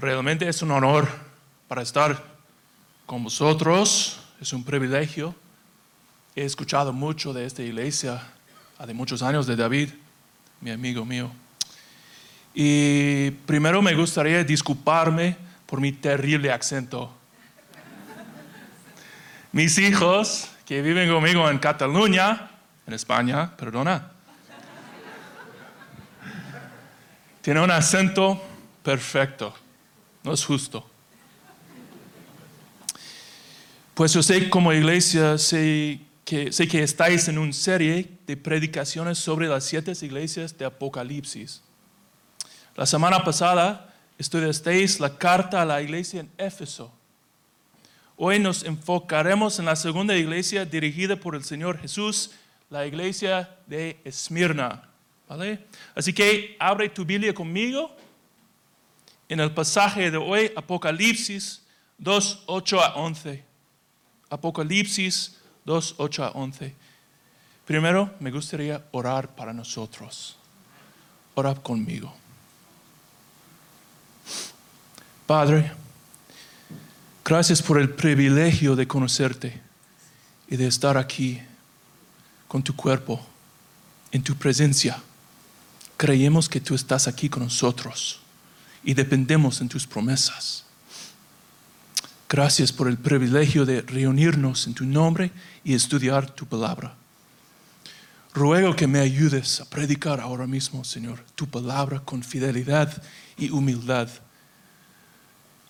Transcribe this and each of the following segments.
Realmente es un honor para estar con vosotros, es un privilegio. He escuchado mucho de esta iglesia hace muchos años de David, mi amigo mío. Y primero me gustaría disculparme por mi terrible acento. Mis hijos, que viven conmigo en Cataluña, en España, perdona, tienen un acento perfecto. No es justo. Pues yo sé como iglesia, sé que, sé que estáis en una serie de predicaciones sobre las siete iglesias de Apocalipsis. La semana pasada estudiasteis la carta a la iglesia en Éfeso. Hoy nos enfocaremos en la segunda iglesia dirigida por el Señor Jesús, la iglesia de Esmirna. ¿Vale? Así que abre tu Biblia conmigo en el pasaje de hoy, Apocalipsis 2, 8 a 11. Apocalipsis 2, 8 a 11. Primero, me gustaría orar para nosotros. Orar conmigo. Padre, gracias por el privilegio de conocerte y de estar aquí con tu cuerpo, en tu presencia. Creemos que tú estás aquí con nosotros y dependemos en tus promesas. Gracias por el privilegio de reunirnos en tu nombre y estudiar tu palabra. Ruego que me ayudes a predicar ahora mismo, Señor, tu palabra con fidelidad y humildad.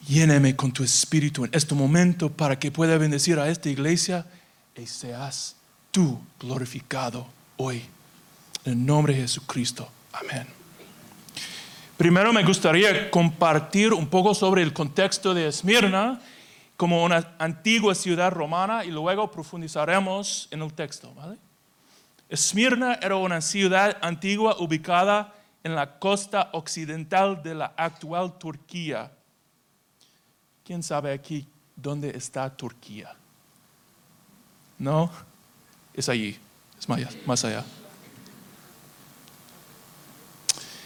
Lléneme con tu espíritu en este momento para que pueda bendecir a esta iglesia y seas tú glorificado hoy. En el nombre de Jesucristo. Amén. Primero me gustaría compartir un poco sobre el contexto de Esmirna como una antigua ciudad romana y luego profundizaremos en el texto. Esmirna era una ciudad antigua ubicada en la costa occidental de la actual Turquía. ¿Quién sabe aquí dónde está Turquía? No, es allí, es más allá.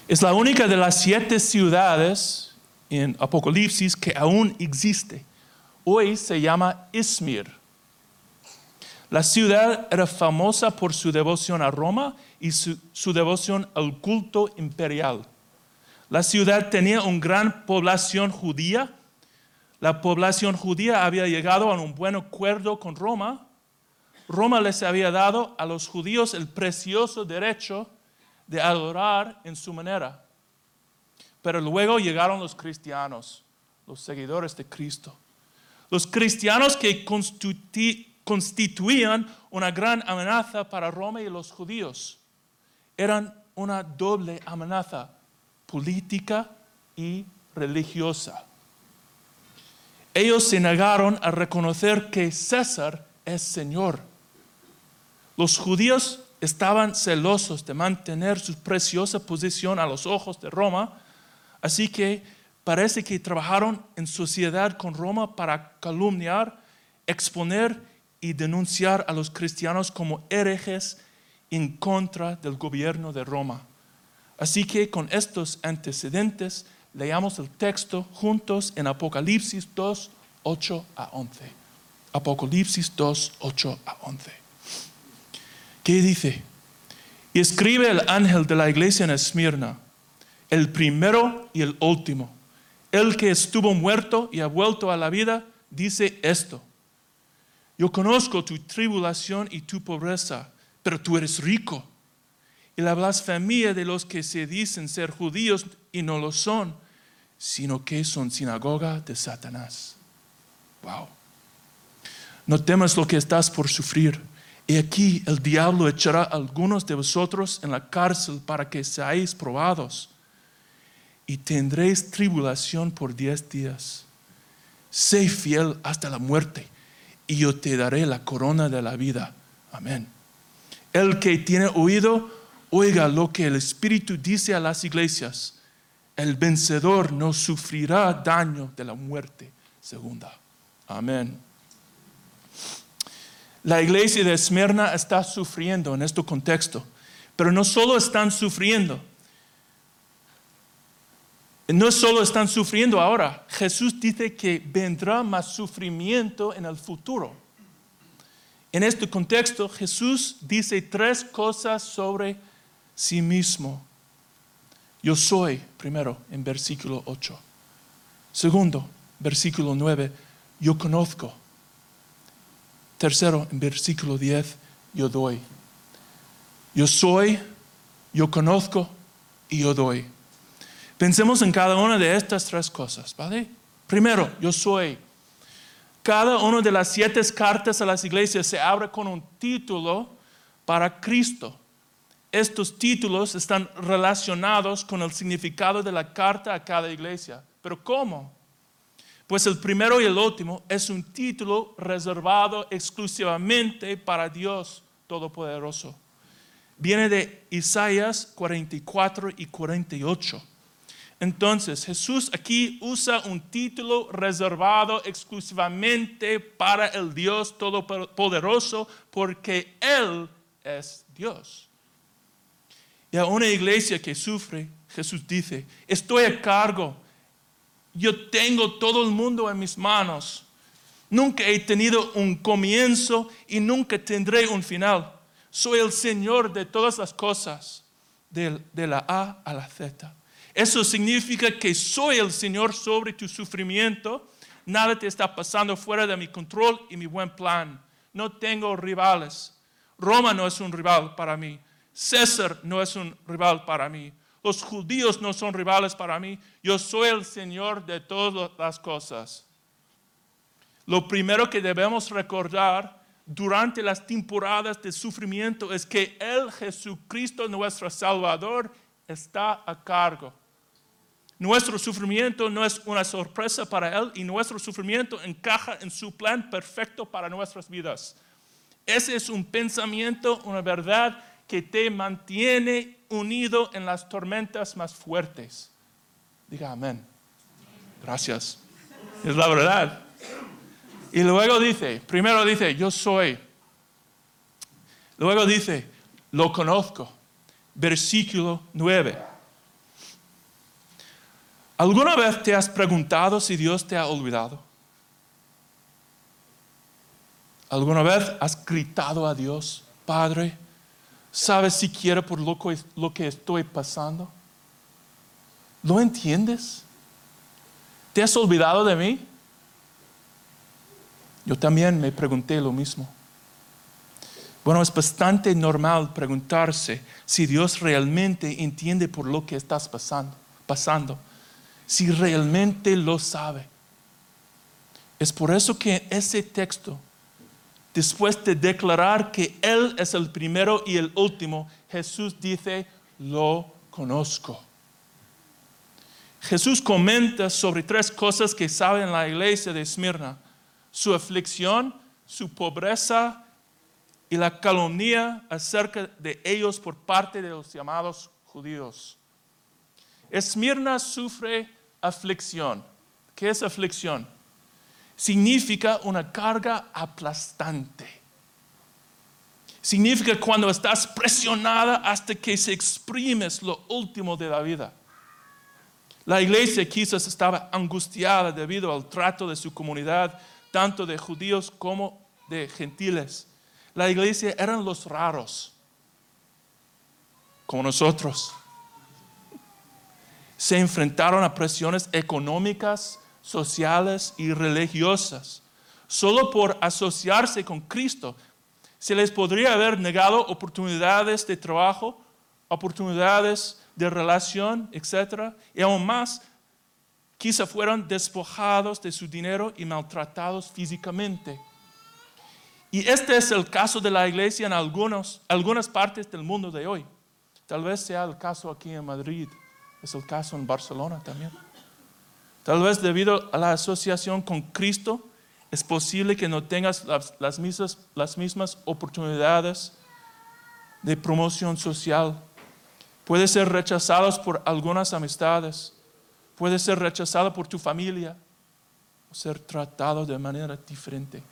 Es la única de las siete ciudades en Apocalipsis que aún existe. Hoy se llama Izmir. La ciudad era famosa por su devoción a Roma y su, devoción al culto imperial. La ciudad tenía una gran población judía. La población judía había llegado a un buen acuerdo con Roma. Roma les había dado a los judíos el precioso derecho de adorar en su manera. Pero luego llegaron los cristianos, los seguidores de Cristo. Los cristianos que constituían una gran amenaza para Roma y los judíos. Eran una doble amenaza política y religiosa. Ellos se negaron a reconocer que César es Señor. Los judíos estaban celosos de mantener su preciosa posición a los ojos de Roma, así que parece que trabajaron en sociedad con Roma para calumniar, exponer y denunciar a los cristianos como herejes en contra del gobierno de Roma. Así que con estos antecedentes leamos el texto juntos en Apocalipsis 2, 8 a 11. Apocalipsis 2, 8 a 11. ¿Qué dice? Y escribe el ángel de la iglesia en Esmirna, el primero y el último, el que estuvo muerto y ha vuelto a la vida, dice esto. Yo conozco tu tribulación y tu pobreza, pero tú eres rico. Y la blasfemia de los que se dicen ser judíos y no lo son, sino que son sinagoga de Satanás. Wow. No temas lo que estás por sufrir y aquí el diablo echará algunos de vosotros en la cárcel para que seáis probados. Y tendréis tribulación por diez días. Sé fiel hasta la muerte, y yo te daré la corona de la vida. Amén. El que tiene oído, oiga lo que el Espíritu dice a las iglesias. El vencedor no sufrirá daño de la muerte segunda. Amén. La iglesia de Esmirna está sufriendo en este contexto, pero no solo están sufriendo, no solo están sufriendo ahora, Jesús dice que vendrá más sufrimiento en el futuro. En este contexto, Jesús dice tres cosas sobre sí mismo. Yo soy, primero, en versículo 8. Segundo, versículo 9, yo conozco. Tercero, en versículo 10, yo doy. Yo soy, yo conozco y yo doy. Pensemos en cada una de estas tres cosas, ¿vale? Primero, yo soy. Cada una de las siete cartas a las iglesias se abre con un título para Cristo. Estos títulos están relacionados con el significado de la carta a cada iglesia. ¿Pero cómo? Pues el primero y el último es un título reservado exclusivamente para Dios Todopoderoso. Viene de Isaías 44 y 48. Entonces, Jesús aquí usa un título reservado exclusivamente para el Dios Todopoderoso porque Él es Dios. Y a una iglesia que sufre, Jesús dice, estoy a cargo, yo tengo todo el mundo en mis manos. Nunca he tenido un comienzo y nunca tendré un final. Soy el Señor de todas las cosas, de, la A a la Z. Eso significa que soy el Señor sobre tu sufrimiento. Nada te está pasando fuera de mi control y mi buen plan. No tengo rivales. Roma no es un rival para mí. César no es un rival para mí. Los judíos no son rivales para mí. Yo soy el Señor de todas las cosas. Lo primero que debemos recordar durante las temporadas de sufrimiento es que el Jesucristo, nuestro Salvador, está a cargo. Nuestro sufrimiento no es una sorpresa para Él y nuestro sufrimiento encaja en su plan perfecto para nuestras vidas. Ese es un pensamiento, una verdad que te mantiene unido en las tormentas más fuertes. Diga amén. Gracias. Es la verdad. Y luego dice, primero dice, yo soy. Luego dice, lo conozco. Versículo 9. ¿Alguna vez te has preguntado si Dios te ha olvidado? ¿Alguna vez has gritado a Dios, Padre, ¿sabes siquiera por lo que, lo que estoy pasando? ¿Lo entiendes? ¿Te has olvidado de mí? Yo también me pregunté lo mismo. Bueno, es bastante normal preguntarse si Dios realmente entiende por lo que estás pasando. pasando si realmente lo sabe. Es por eso que ese texto, después de declarar que Él es el primero y el último, Jesús dice, lo conozco. Jesús comenta sobre tres cosas que sabe en la iglesia de Esmirna. Su aflicción, su pobreza y la calumnia acerca de ellos por parte de los llamados judíos. Esmirna sufre aflicción. ¿Qué es aflicción? Significa una carga aplastante. Significa cuando estás presionada hasta que se exprimes lo último de la vida. La iglesia quizás estaba angustiada debido al trato de su comunidad, tanto de judíos como de gentiles. La iglesia eran los raros, como nosotros se enfrentaron a presiones económicas, sociales y religiosas. Solo por asociarse con Cristo se les podría haber negado oportunidades de trabajo, oportunidades de relación, etc. Y aún más, quizá fueran despojados de su dinero y maltratados físicamente. Y este es el caso de la iglesia en algunos, algunas partes del mundo de hoy. Tal vez sea el caso aquí en Madrid. Es el caso en Barcelona también. Tal vez debido a la asociación con Cristo, es posible que no tengas las, mismas, las mismas oportunidades de promoción social. Puedes ser rechazado por algunas amistades. Puedes ser rechazado por tu familia o ser tratado de manera diferente.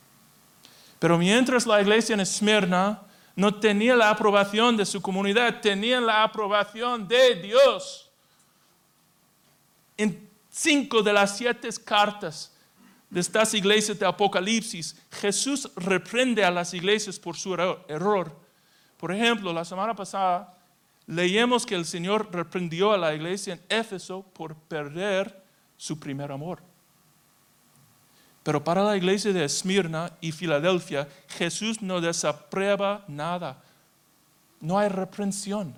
Pero mientras la iglesia en Esmirna no tenía la aprobación de su comunidad, tenía la aprobación de Dios cinco de las siete cartas de estas iglesias de Apocalipsis, Jesús reprende a las iglesias por su error. Por ejemplo, la semana pasada leímos que el Señor reprendió a la iglesia en Éfeso por perder su primer amor. Pero para la iglesia de Esmirna y Filadelfia, Jesús no desaprueba nada. No hay reprensión.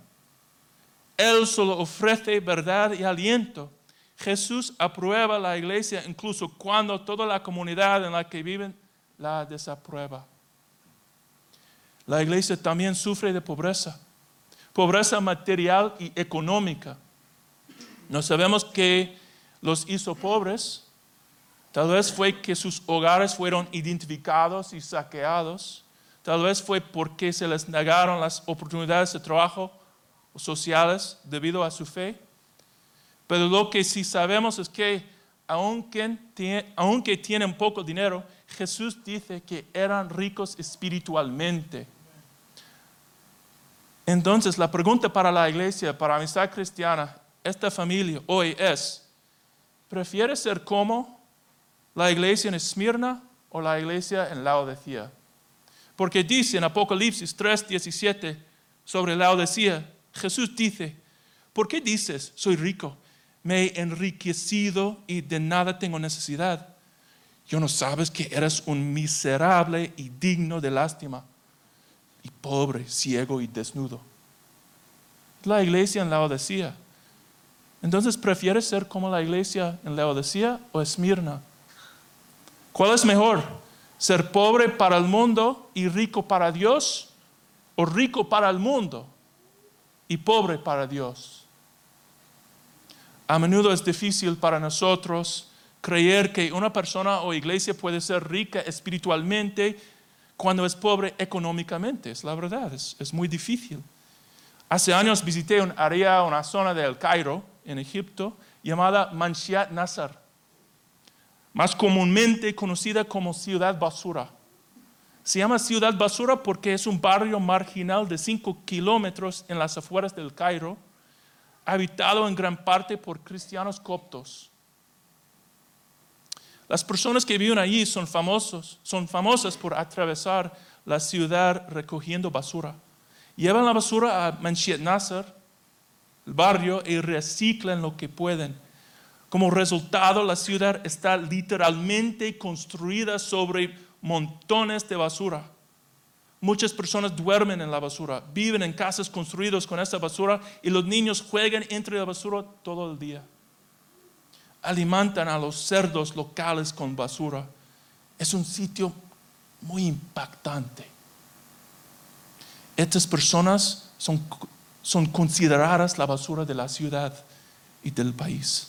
Él solo ofrece verdad y aliento. Jesús aprueba la iglesia incluso cuando toda la comunidad en la que viven la desaprueba. La iglesia también sufre de pobreza, pobreza material y económica. No sabemos qué los hizo pobres. Tal vez fue que sus hogares fueron identificados y saqueados. Tal vez fue porque se les negaron las oportunidades de trabajo sociales debido a su fe. Pero lo que sí sabemos es que aunque, aunque tienen poco dinero, Jesús dice que eran ricos espiritualmente. Entonces la pregunta para la iglesia, para amistad cristiana, esta familia hoy es, ¿prefieres ser como la iglesia en Esmirna o la iglesia en Laodicea? Porque dice en Apocalipsis 3:17 sobre Laodicea, Jesús dice, ¿por qué dices, soy rico? Me he enriquecido y de nada tengo necesidad. Yo no sabes que eres un miserable y digno de lástima, y pobre, ciego y desnudo. La iglesia en Laodicea. Entonces, ¿prefieres ser como la iglesia en Laodicea o Esmirna? ¿Cuál es mejor? ¿Ser pobre para el mundo y rico para Dios? ¿O rico para el mundo y pobre para Dios. A menudo es difícil para nosotros creer que una persona o iglesia puede ser rica espiritualmente cuando es pobre económicamente. Es la verdad, es, muy difícil. Hace años visité un área, una zona del Cairo, en Egipto, llamada Manshiat Nasser, más comúnmente conocida como Ciudad Basura. Se llama Ciudad Basura porque es un barrio marginal de 5 kilómetros en las afueras del Cairo, habitado en gran parte por cristianos coptos. Las personas que viven allí son famosos, son famosas por atravesar la ciudad recogiendo basura. Llevan la basura a Manshiat Nasser, el barrio, y reciclan lo que pueden. Como resultado, la ciudad está literalmente construida sobre montones de basura. Muchas personas duermen en la basura, viven en casas construidas con esa basura y los niños juegan entre la basura todo el día. Alimentan a los cerdos locales con basura. Es un sitio muy impactante. Estas personas son, son consideradas la basura de la ciudad y del país.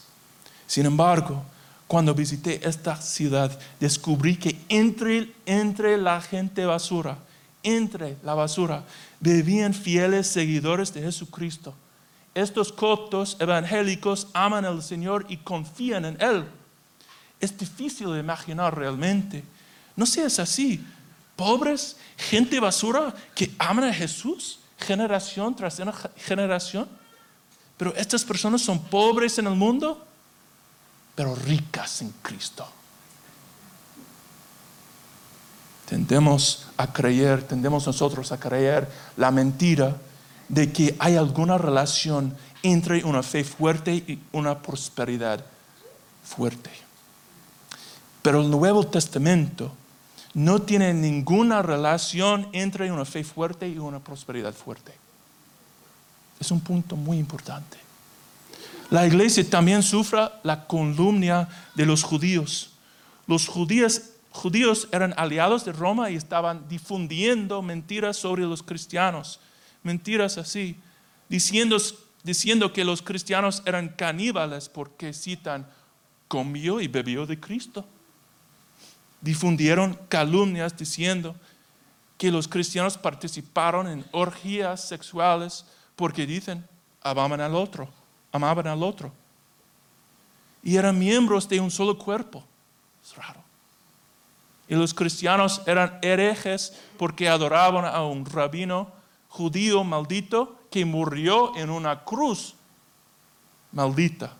Sin embargo, cuando visité esta ciudad, descubrí que entre, entre la gente basura, entre la basura, vivían fieles seguidores de Jesucristo. Estos coptos evangélicos aman al Señor y confían en Él. Es difícil de imaginar realmente. No seas así. Pobres, gente basura que aman a Jesús, generación tras generación. Pero estas personas son pobres en el mundo pero ricas en Cristo. Tendemos a creer, tendemos nosotros a creer la mentira de que hay alguna relación entre una fe fuerte y una prosperidad fuerte. Pero el Nuevo Testamento no tiene ninguna relación entre una fe fuerte y una prosperidad fuerte. Es un punto muy importante la iglesia también sufre la calumnia de los judíos. Los judíos, judíos eran aliados de Roma y estaban difundiendo mentiras sobre los cristianos. Mentiras así, diciendo, diciendo que los cristianos eran caníbales porque citan, comió y bebió de Cristo. Difundieron calumnias diciendo que los cristianos participaron en orgías sexuales porque dicen, amaban al otro amaban al otro. Y eran miembros de un solo cuerpo. Es raro. Y los cristianos eran herejes porque adoraban a un rabino judío maldito que murió en una cruz maldita.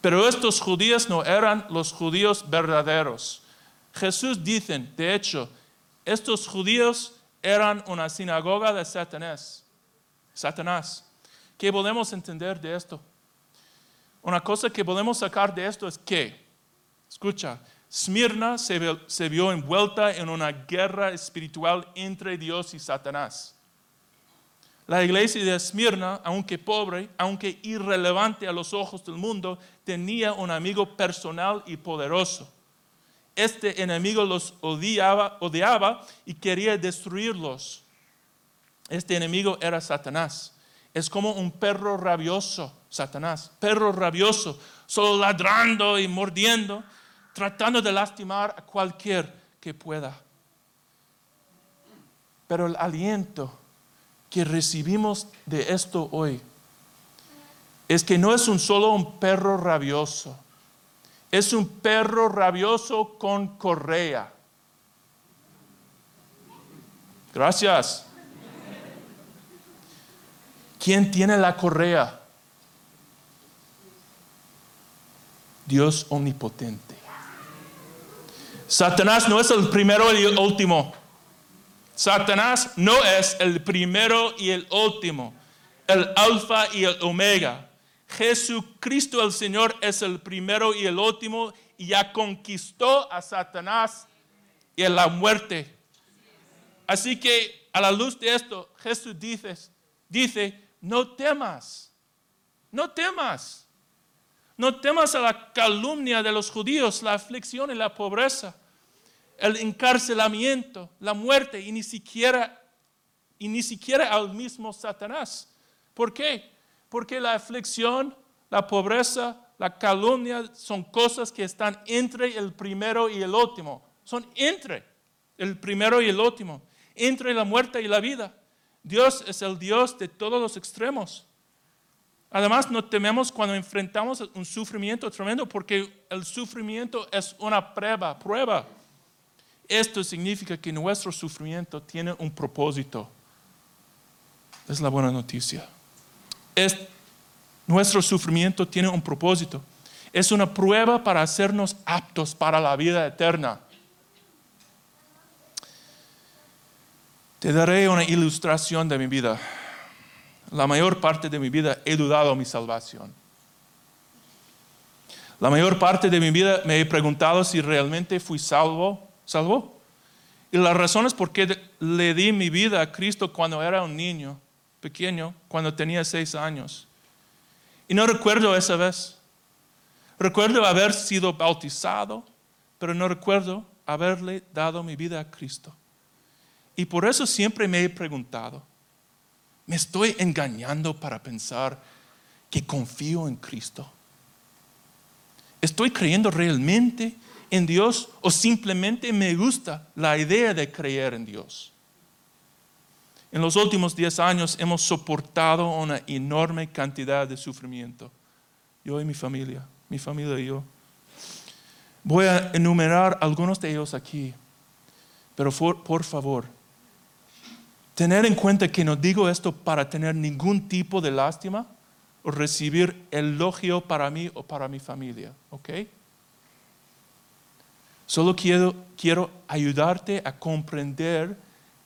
Pero estos judíos no eran los judíos verdaderos. Jesús dice, de hecho, estos judíos eran una sinagoga de Satanás. Satanás. ¿Qué podemos entender de esto? Una cosa que podemos sacar de esto es que, escucha, Smirna se, vio envuelta en una guerra espiritual entre Dios y Satanás. La iglesia de Esmirna, aunque pobre, aunque irrelevante a los ojos del mundo, tenía un amigo personal y poderoso. Este enemigo los odiaba, odiaba y quería destruirlos. Este enemigo era Satanás. Es como un perro rabioso, Satanás, perro rabioso, solo ladrando y mordiendo, tratando de lastimar a cualquier que pueda. Pero el aliento que recibimos de esto hoy es que no es un solo un perro rabioso, es un perro rabioso con correa. Gracias. ¿Quién tiene la correa? Dios omnipotente. Satanás no es el primero y el último. Satanás no es el primero y el último, el alfa y el omega. Jesucristo el Señor es el primero y el último y ya conquistó a Satanás y a la muerte. Así que a la luz de esto, Jesús dice, dice, no temas, no temas, no temas a la calumnia de los judíos, la aflicción y la pobreza el encarcelamiento, la muerte y ni siquiera y ni siquiera al mismo Satanás. ¿Por qué? Porque la aflicción, la pobreza, la calumnia son cosas que están entre el primero y el último. Son entre el primero y el último, entre la muerte y la vida. Dios es el Dios de todos los extremos. Además, no tememos cuando enfrentamos un sufrimiento tremendo porque el sufrimiento es una prueba, prueba. Esto significa que nuestro sufrimiento tiene un propósito. Es la buena noticia. nuestro sufrimiento tiene un propósito. Es una prueba para hacernos aptos para la vida eterna. Te daré una ilustración de mi vida. La mayor parte de mi vida he dudado mi salvación. La mayor parte de mi vida me he preguntado si realmente fui salvo salvó. Y la razón es porque le di mi vida a Cristo cuando era un niño, pequeño, cuando tenía seis años. Y no recuerdo esa vez. Recuerdo haber sido bautizado, pero no recuerdo haberle dado mi vida a Cristo. Y por eso siempre me he preguntado, ¿me estoy engañando para pensar que confío en Cristo? ¿Estoy creyendo realmente en Dios o simplemente me gusta la idea de creer en Dios. En los últimos 10 años hemos soportado una enorme cantidad de sufrimiento. Yo y mi familia, mi familia y yo. Voy a enumerar algunos de ellos aquí, pero por, favor, tener en cuenta que no digo esto para tener ningún tipo de lástima o recibir elogio para mí o para mi familia, ¿ok? Solo quiero, quiero ayudarte a comprender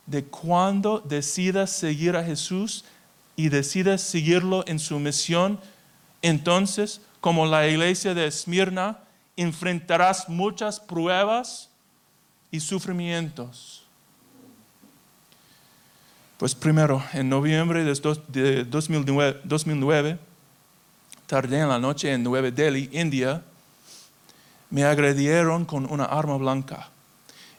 de cuando decidas seguir a Jesús y decidas seguirlo en su misión, entonces, como la iglesia de Esmirna, enfrentarás muchas pruebas y sufrimientos. Pues primero, en noviembre de 2009, 2009 tardé en la noche en Nueva Delhi, India, me agredieron con una arma blanca.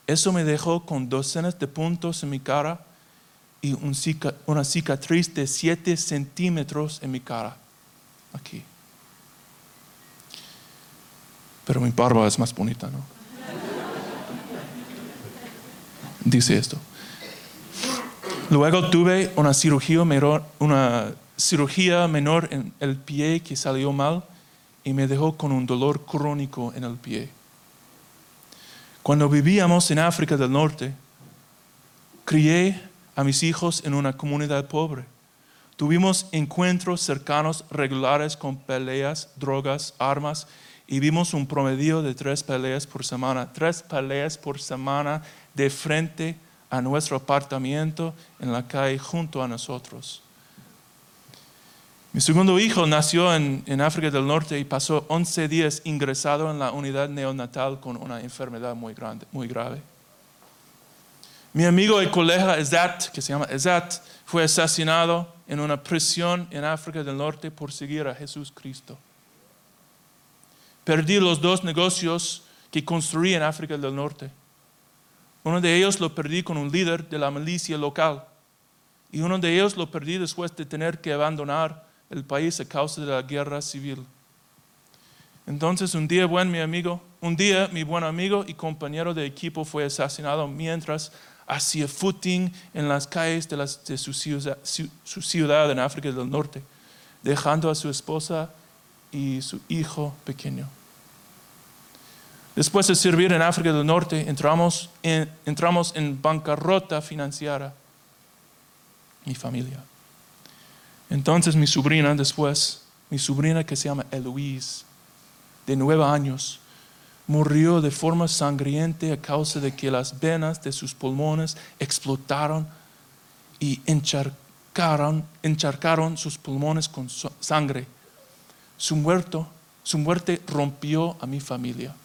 Eso me dejó con docenas de puntos en mi cara y una cicatriz de 7 centímetros en mi cara, aquí. Pero mi barba es más bonita, ¿no? Dice esto. Luego tuve una cirugía menor, una cirugía menor en el pie que salió mal y me dejó con un dolor crónico en el pie. Cuando vivíamos en África del Norte, crié a mis hijos en una comunidad pobre. Tuvimos encuentros cercanos regulares con peleas, drogas, armas y vimos un promedio de tres peleas por semana, tres peleas por semana de frente a nuestro apartamento en la calle junto a nosotros. Mi segundo hijo nació en, África del Norte y pasó 11 días ingresado en la unidad neonatal con una enfermedad muy, grande, muy grave. Mi amigo de colegio Ezat, que se llama Ezat, fue asesinado en una prisión en África del Norte por seguir a Jesús Cristo. Perdí los dos negocios que construí en África del Norte. Uno de ellos lo perdí con un líder de la milicia local y uno de ellos lo perdí después de tener que abandonar el país a causa de la guerra civil. Entonces un día, buen mi amigo, un día mi buen amigo y compañero de equipo fue asesinado mientras hacía footing en las calles de, su, ciudad, su ciudad en África del Norte, dejando a su esposa y su hijo pequeño. Después de servir en África del Norte, entramos en, bancarrota financiera, mi familia. Entonces mi sobrina después, mi sobrina que se llama Eloise, de nueve años, murió de forma sangrienta a causa de que las venas de sus pulmones explotaron y encharcaron, encharcaron sus pulmones con sangre. Su, muerto, su muerte rompió a mi familia.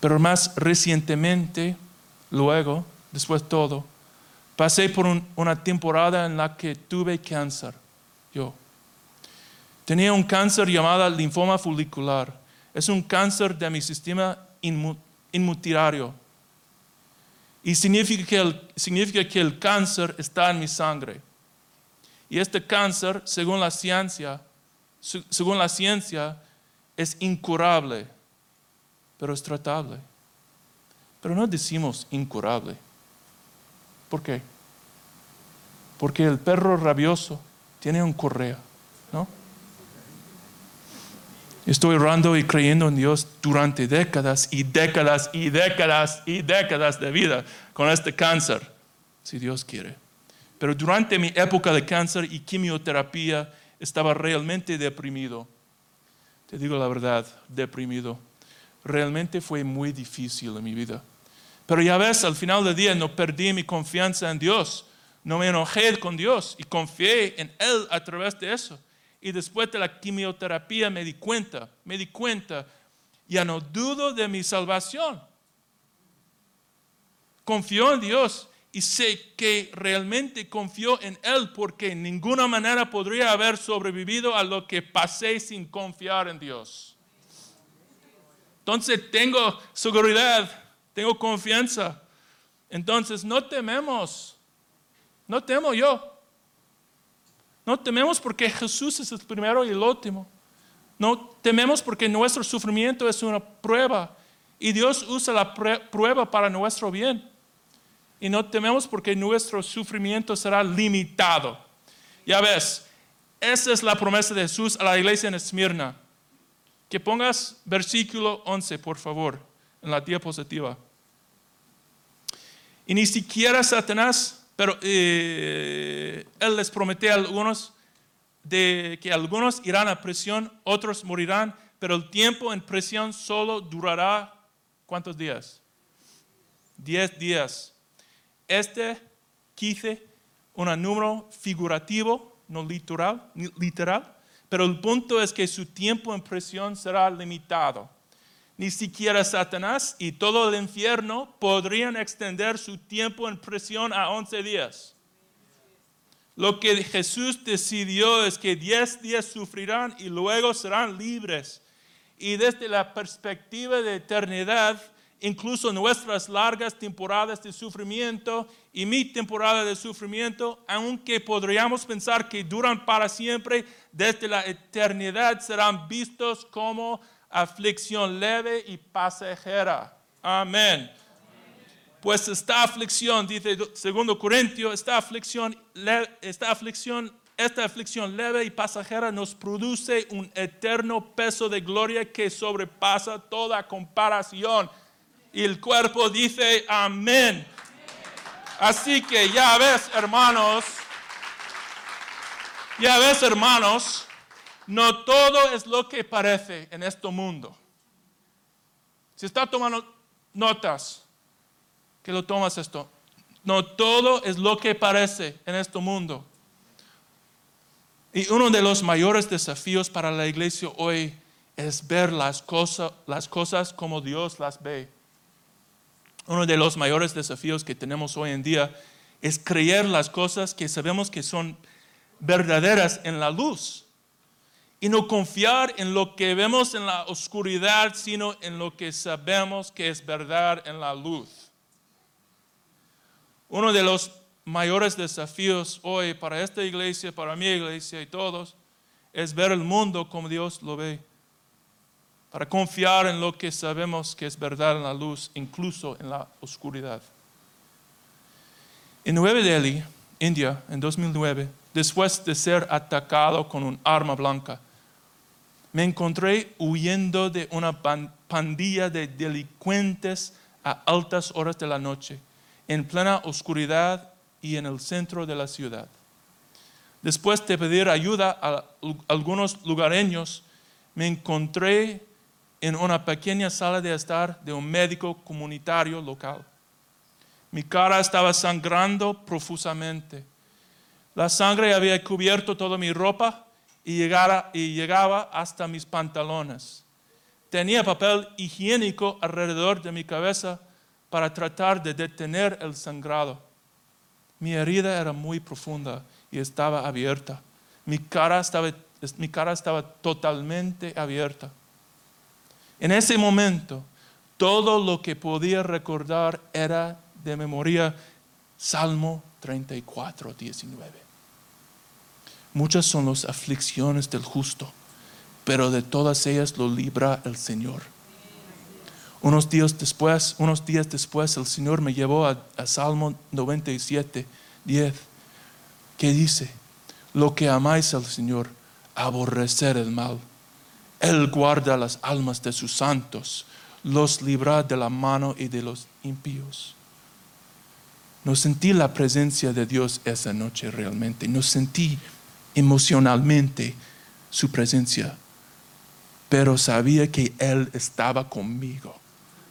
Pero más recientemente, luego, después de todo, Pasé por una temporada en la que tuve cáncer. Yo. Tenía un cáncer llamado linfoma folicular. Es un cáncer de mi sistema inmunitario. Y significa que, el, significa que el cáncer está en mi sangre. Y este cáncer, según la ciencia, según la ciencia, es incurable, pero es tratable. Pero no decimos incurable. ¿Por qué? Porque el perro rabioso tiene un correa, ¿no? Estoy orando y creyendo en Dios durante décadas y décadas y décadas y décadas de vida con este cáncer, si Dios quiere. Pero durante mi época de cáncer y quimioterapia estaba realmente deprimido. Te digo la verdad, deprimido. Realmente fue muy difícil en mi vida. Pero ya ves, al final del día no perdí mi confianza en Dios. No me enojé con Dios y confié en Él a través de eso. Y después de la quimioterapia me di cuenta, me di cuenta, ya no dudo de mi salvación. Confío en Dios y sé que realmente confío en Él porque en ninguna manera podría haber sobrevivido a lo que pasé sin confiar en Dios. Entonces tengo seguridad tengo confianza. Entonces no tememos, no temo yo. No tememos porque Jesús es el primero y el último. No tememos porque nuestro sufrimiento es una prueba y Dios usa la prueba para nuestro bien. Y no tememos porque nuestro sufrimiento será limitado. Ya ves, esa es la promesa de Jesús a la iglesia en Esmirna. Que pongas versículo 11, por favor, en la diapositiva. Y ni siquiera Satanás, pero eh, él les prometió a algunos de que algunos irán a prisión, otros morirán, pero el tiempo en prisión solo durará ¿cuántos días? Diez días. Este quise un número figurativo, no literal, literal, pero el punto es que su tiempo en prisión será limitado ni siquiera Satanás y todo el infierno podrían extender su tiempo en prisión a 11 días. Lo que Jesús decidió es que 10 días sufrirán y luego serán libres. Y desde la perspectiva de eternidad, incluso nuestras largas temporadas de sufrimiento y mi temporada de sufrimiento, aunque podríamos pensar que duran para siempre, desde la eternidad serán vistos como aflicción leve y pasajera. Amén. Pues esta aflicción, dice segundo Corintios, esta aflicción, esta aflicción, esta aflicción leve y pasajera nos produce un eterno peso de gloria que sobrepasa toda comparación. Y el cuerpo dice amén. Así que ya ves, hermanos, Ya ves, hermanos, no todo es lo que parece en este mundo. Si está tomando notas, que lo tomas esto. No todo es lo que parece en este mundo. Y uno de los mayores desafíos para la iglesia hoy es ver las, cosas, las cosas como Dios las ve. Uno de los mayores desafíos que tenemos hoy en día es creer las cosas que sabemos que son verdaderas en la luz y no confiar en lo que vemos en la oscuridad, sino en lo que sabemos que es verdad en la luz. Uno de los mayores desafíos hoy para esta iglesia, para mi iglesia y todos, es ver el mundo como Dios lo ve. Para confiar en lo que sabemos que es verdad en la luz, incluso en la oscuridad. En Nueva Delhi, India, en 2009, después de ser atacado con un arma blanca, me encontré huyendo de una pandilla de delincuentes a altas horas de la noche, en plena oscuridad y en el centro de la ciudad. Después de pedir ayuda a algunos lugareños, me encontré en una pequeña sala de estar de un médico comunitario local. Mi cara estaba sangrando profusamente. La sangre había cubierto toda mi ropa y llegaba, y llegaba hasta mis pantalones. Tenía papel higiénico alrededor de mi cabeza para tratar de detener el sangrado. Mi herida era muy profunda y estaba abierta. Mi cara estaba totalmente abierta. En ese momento, todo lo que podía recordar era de memoria Salmo 34, 19. Muchas son las aflicciones del justo, pero de todas ellas lo libra el Señor. Unos días después, unos días después, el Señor me llevó a, Salmo 97, 10, que dice, lo que amáis al Señor, aborrecer el mal. Él guarda las almas de sus santos, los libra de la mano y de los impíos. No sentí la presencia de Dios esa noche realmente, no sentí emocionalmente su presencia, pero sabía que Él estaba conmigo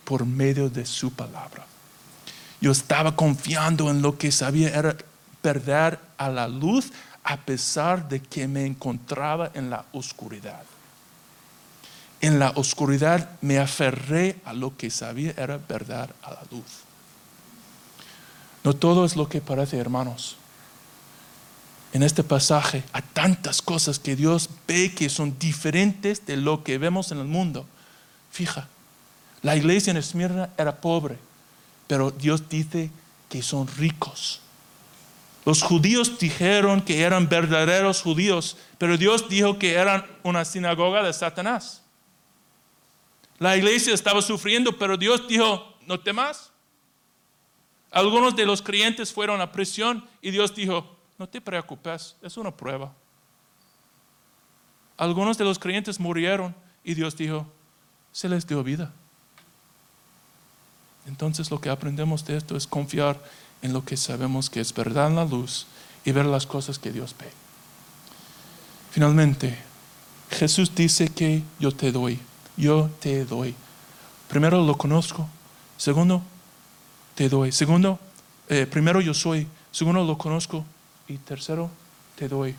por medio de su palabra. Yo estaba confiando en lo que sabía era perder a la luz a pesar de que me encontraba en la oscuridad. En la oscuridad me aferré a lo que sabía era verdad a la luz. No todo es lo que parece, hermanos. En este pasaje hay tantas cosas que Dios ve que son diferentes de lo que vemos en el mundo. Fija, la iglesia en Esmirna era pobre, pero Dios dice que son ricos. Los judíos dijeron que eran verdaderos judíos, pero Dios dijo que eran una sinagoga de Satanás. La iglesia estaba sufriendo, pero Dios dijo, no temas. Algunos de los creyentes fueron a prisión y Dios dijo, no te preocupes, es una prueba. Algunos de los creyentes murieron y Dios dijo, se les dio vida. Entonces lo que aprendemos de esto es confiar en lo que sabemos que es verdad en la luz y ver las cosas que Dios ve. Finalmente, Jesús dice que yo te doy, yo te doy. Primero lo conozco, segundo, te doy. Segundo, eh, primero yo soy, segundo lo conozco y tercero, te doy.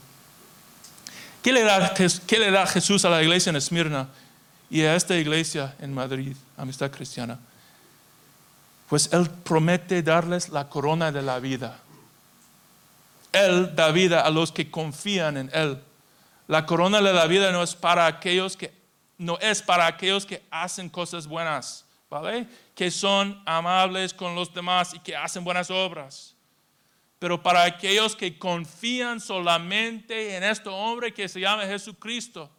¿Qué le, da, ¿Qué le da Jesús a la iglesia en Esmirna y a esta iglesia en Madrid, Amistad Cristiana? pues Él promete darles la corona de la vida. Él da vida a los que confían en Él. La corona de la vida no es para aquellos que no es para aquellos que hacen cosas buenas, ¿vale? Que son amables con los demás y que hacen buenas obras. Pero para aquellos que confían solamente en este hombre que se llama Jesucristo,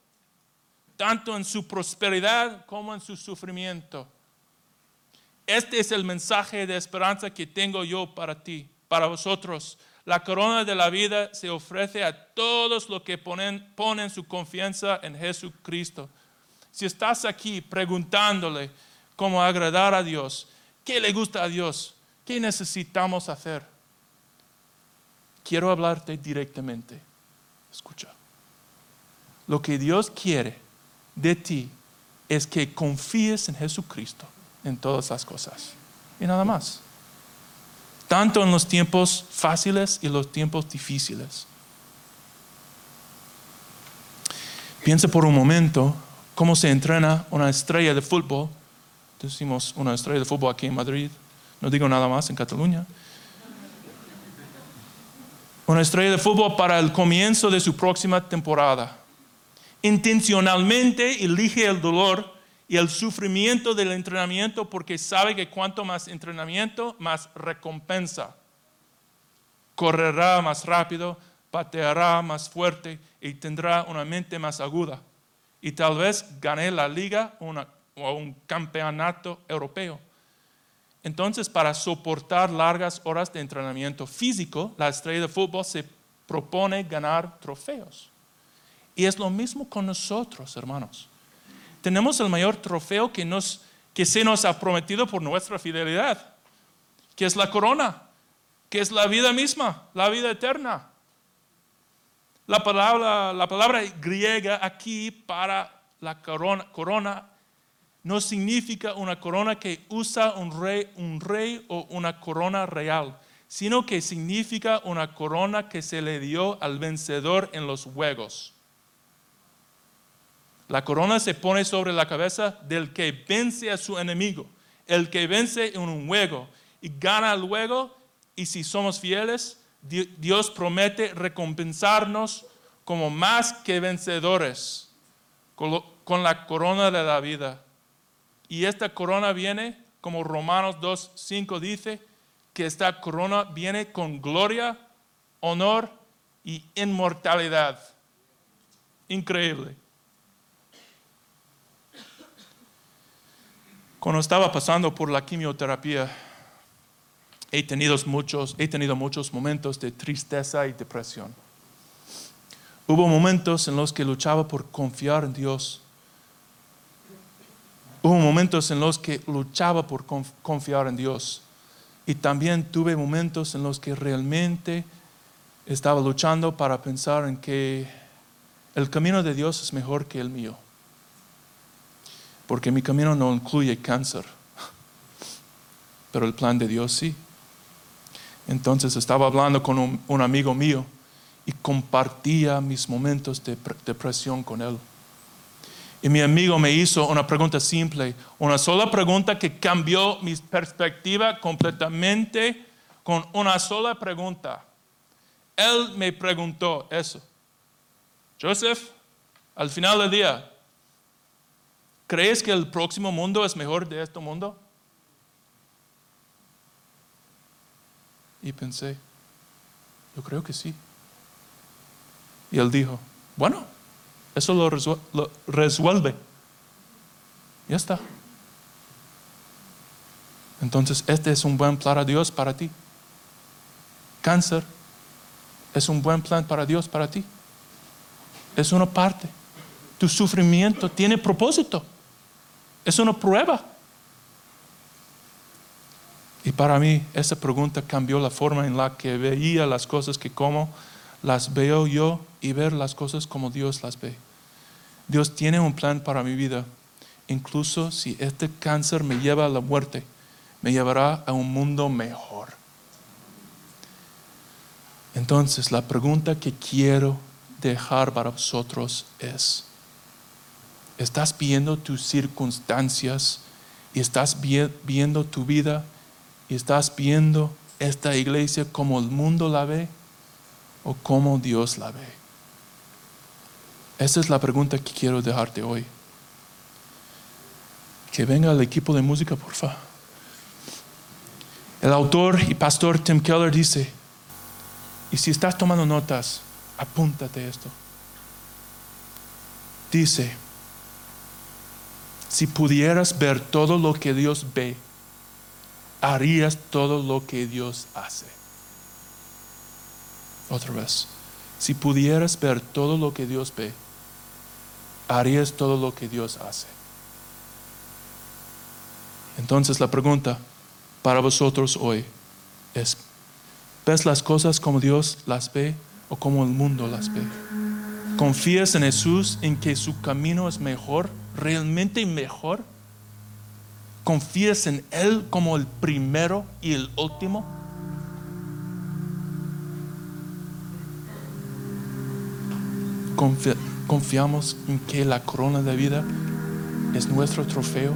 tanto en su prosperidad como en su sufrimiento. Este es el mensaje de esperanza que tengo yo para ti, para vosotros. La corona de la vida se ofrece a todos los que ponen, ponen su confianza en Jesucristo. Si estás aquí preguntándole cómo agradar a Dios, qué le gusta a Dios, qué necesitamos hacer, quiero hablarte directamente. Escucha. Lo que Dios quiere de ti es que confíes en Jesucristo en todas las cosas. Y nada más. Tanto en los tiempos fáciles y los tiempos difíciles. Piensa por un momento cómo se entrena una estrella de fútbol. Decimos una estrella de fútbol aquí en Madrid. No digo nada más en Cataluña. Una estrella de fútbol para el comienzo de su próxima temporada. Intencionalmente elige el dolor y el sufrimiento del entrenamiento porque sabe que cuanto más entrenamiento, más recompensa. Correrá más rápido, pateará más fuerte y tendrá una mente más aguda. Y tal vez gane la liga o un campeonato europeo. Entonces, para soportar largas horas de entrenamiento físico, la estrella de fútbol se propone ganar trofeos. Y es lo mismo con nosotros, hermanos tenemos el mayor trofeo que, que se nos ha prometido por nuestra fidelidad, que es la corona, que es la vida misma, la vida eterna. La palabra, la palabra griega aquí para la corona, corona no significa una corona que usa un rey, un rey o una corona real, sino que significa una corona que se le dio al vencedor en los juegos. La corona se pone sobre la cabeza del que vence a su enemigo, el que vence en un juego y gana el juego. Y si somos fieles, Dios promete recompensarnos como más que vencedores con la corona de la vida. Y esta corona viene, como Romanos 2.5 dice, que esta corona viene con gloria, honor y inmortalidad. Increíble. Cuando estaba pasando por la quimioterapia, he tenido muchos, he tenido muchos momentos de tristeza y depresión. Hubo momentos en los que luchaba por confiar en Dios. Hubo momentos en los que luchaba por confiar en Dios. Y también tuve momentos en los que realmente estaba luchando para pensar en que el camino de Dios es mejor que el mío porque mi camino no incluye cáncer, pero el plan de Dios sí. Entonces estaba hablando con un, amigo mío y compartía mis momentos de depresión con él. Y mi amigo me hizo una pregunta simple, una sola pregunta que cambió mi perspectiva completamente con una sola pregunta. Él me preguntó eso. Joseph, al final del día, ¿Crees que el próximo mundo es mejor de este mundo? Y pensé, yo creo que sí. Y él dijo, bueno, eso lo, resuelve. Ya está. Entonces, este es un buen plan para Dios para ti. Cáncer es un buen plan para Dios para ti. Es una parte. Tu sufrimiento tiene propósito. Es una prueba. Para mí esa pregunta cambió la forma en la que veía las cosas que como las veo yo y ver las cosas como Dios las ve. Dios tiene un plan para mi vida. Incluso si este cáncer me lleva a la muerte, me llevará a un mundo mejor. Entonces la pregunta que quiero dejar para vosotros es, estás viendo tus circunstancias y estás viendo tu vida y estás viendo esta iglesia como el mundo la ve o como Dios la ve. Esa es la pregunta que quiero dejarte hoy. Que venga el equipo de música, por favor. El autor y pastor Tim Keller dice, y si estás tomando notas, apúntate esto. Dice, si pudieras ver todo lo que Dios ve, harías todo lo que Dios hace. Otra vez, si pudieras ver todo lo que Dios ve, harías todo lo que Dios hace. Entonces la pregunta para vosotros hoy es, ¿ves las cosas como Dios las ve o como el mundo las ve? ¿Confías en Jesús en que su camino es mejor, realmente mejor? ¿Confías en Él como el primero y el último? Confi- confiamos en que la corona de vida es nuestro trofeo